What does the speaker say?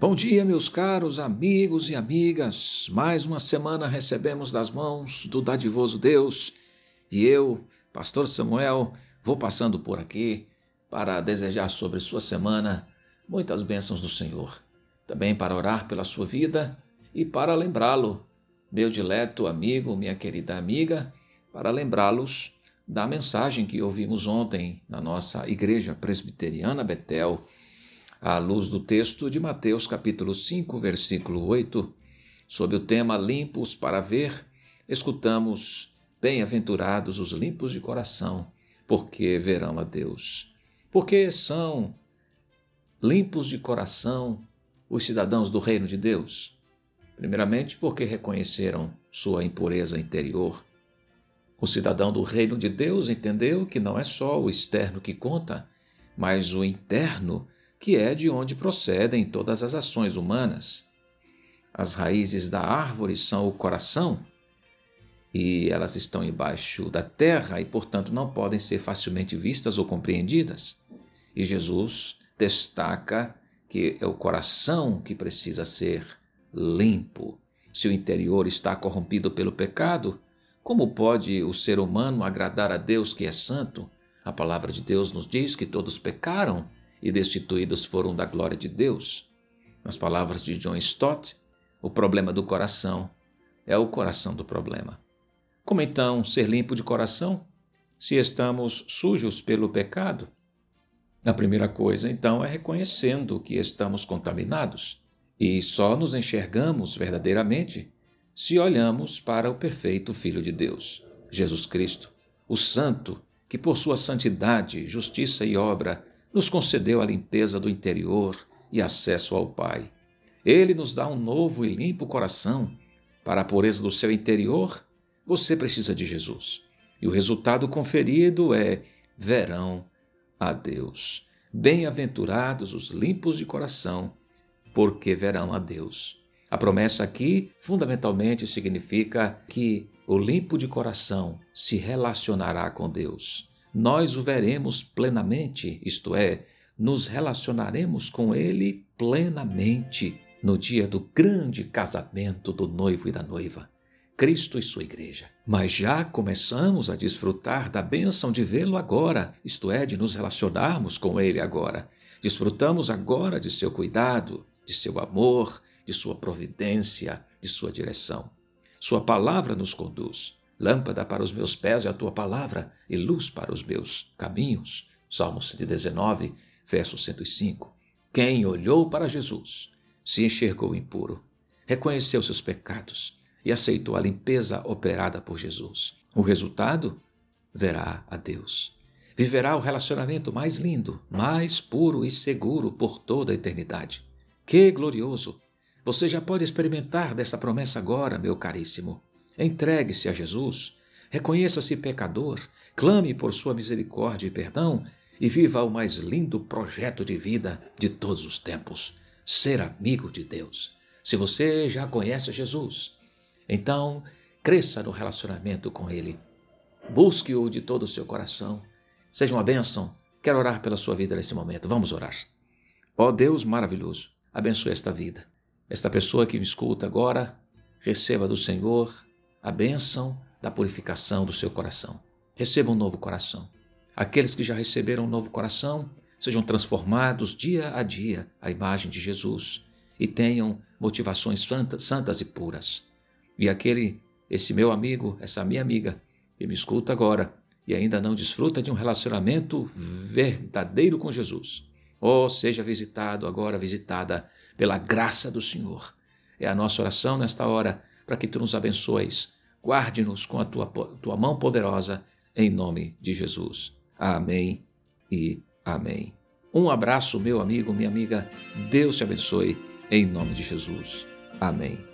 Bom dia, meus caros amigos e amigas. Mais uma semana recebemos das mãos do dadivoso Deus e eu, Pastor Samuel, vou passando por aqui para desejar sobre sua semana muitas bênçãos do Senhor. Também para orar pela sua vida e para lembrá-lo, meu dileto amigo, minha querida amiga, para lembrá-los da mensagem que ouvimos ontem na nossa Igreja Presbiteriana Betel à luz do texto de Mateus capítulo 5, versículo 8, sob o tema Limpos para ver, escutamos Bem-aventurados os limpos de coração, porque verão a Deus. Porque são limpos de coração os cidadãos do reino de Deus? Primeiramente, porque reconheceram sua impureza interior. O cidadão do reino de Deus entendeu que não é só o externo que conta, mas o interno que é de onde procedem todas as ações humanas. As raízes da árvore são o coração, e elas estão embaixo da terra e, portanto, não podem ser facilmente vistas ou compreendidas. E Jesus destaca que é o coração que precisa ser limpo. Se o interior está corrompido pelo pecado, como pode o ser humano agradar a Deus que é santo? A palavra de Deus nos diz que todos pecaram e destituídos foram da glória de Deus. Nas palavras de John Stott, o problema do coração é o coração do problema. Como então ser limpo de coração se estamos sujos pelo pecado? A primeira coisa, então, é reconhecendo que estamos contaminados e só nos enxergamos verdadeiramente se olhamos para o perfeito Filho de Deus, Jesus Cristo, o Santo, que por sua santidade, justiça e obra nos concedeu a limpeza do interior e acesso ao Pai. Ele nos dá um novo e limpo coração. Para a pureza do seu interior, você precisa de Jesus. E o resultado conferido é verão a Deus. Bem-aventurados os limpos de coração, porque verão a Deus. A promessa aqui fundamentalmente significa que o limpo de coração se relacionará com Deus nós o veremos plenamente, isto é, nos relacionaremos com ele plenamente no dia do grande casamento do noivo e da noiva, Cristo e sua igreja. Mas já começamos a desfrutar da bênção de vê-lo agora, isto é, de nos relacionarmos com ele agora. Desfrutamos agora de seu cuidado, de seu amor, de sua providência, de sua direção. Sua palavra nos conduz. Lâmpada para os meus pés é a tua palavra e luz para os meus caminhos. Salmo 119, verso 105. Quem olhou para Jesus se enxergou impuro, reconheceu seus pecados e aceitou a limpeza operada por Jesus. O resultado? Verá a Deus. Viverá o relacionamento mais lindo, mais puro e seguro por toda a eternidade. Que glorioso! Você já pode experimentar dessa promessa agora, meu caríssimo. Entregue-se a Jesus, reconheça-se pecador, clame por sua misericórdia e perdão e viva o mais lindo projeto de vida de todos os tempos: ser amigo de Deus. Se você já conhece Jesus, então cresça no relacionamento com Ele. Busque-o de todo o seu coração. Seja uma bênção. Quero orar pela sua vida nesse momento. Vamos orar. Ó oh Deus maravilhoso, abençoe esta vida. Esta pessoa que me escuta agora, receba do Senhor a bênção da purificação do seu coração. Receba um novo coração. Aqueles que já receberam um novo coração sejam transformados dia a dia à imagem de Jesus e tenham motivações santas, e puras. E aquele, esse meu amigo, essa minha amiga, que me escuta agora e ainda não desfruta de um relacionamento verdadeiro com Jesus, oh, seja visitado agora, visitada pela graça do Senhor. É a nossa oração nesta hora para que tu nos abençoes. Guarde-nos com a tua, tua mão poderosa, em nome de Jesus. Amém e amém. Um abraço, meu amigo, minha amiga. Deus te abençoe, em nome de Jesus. Amém.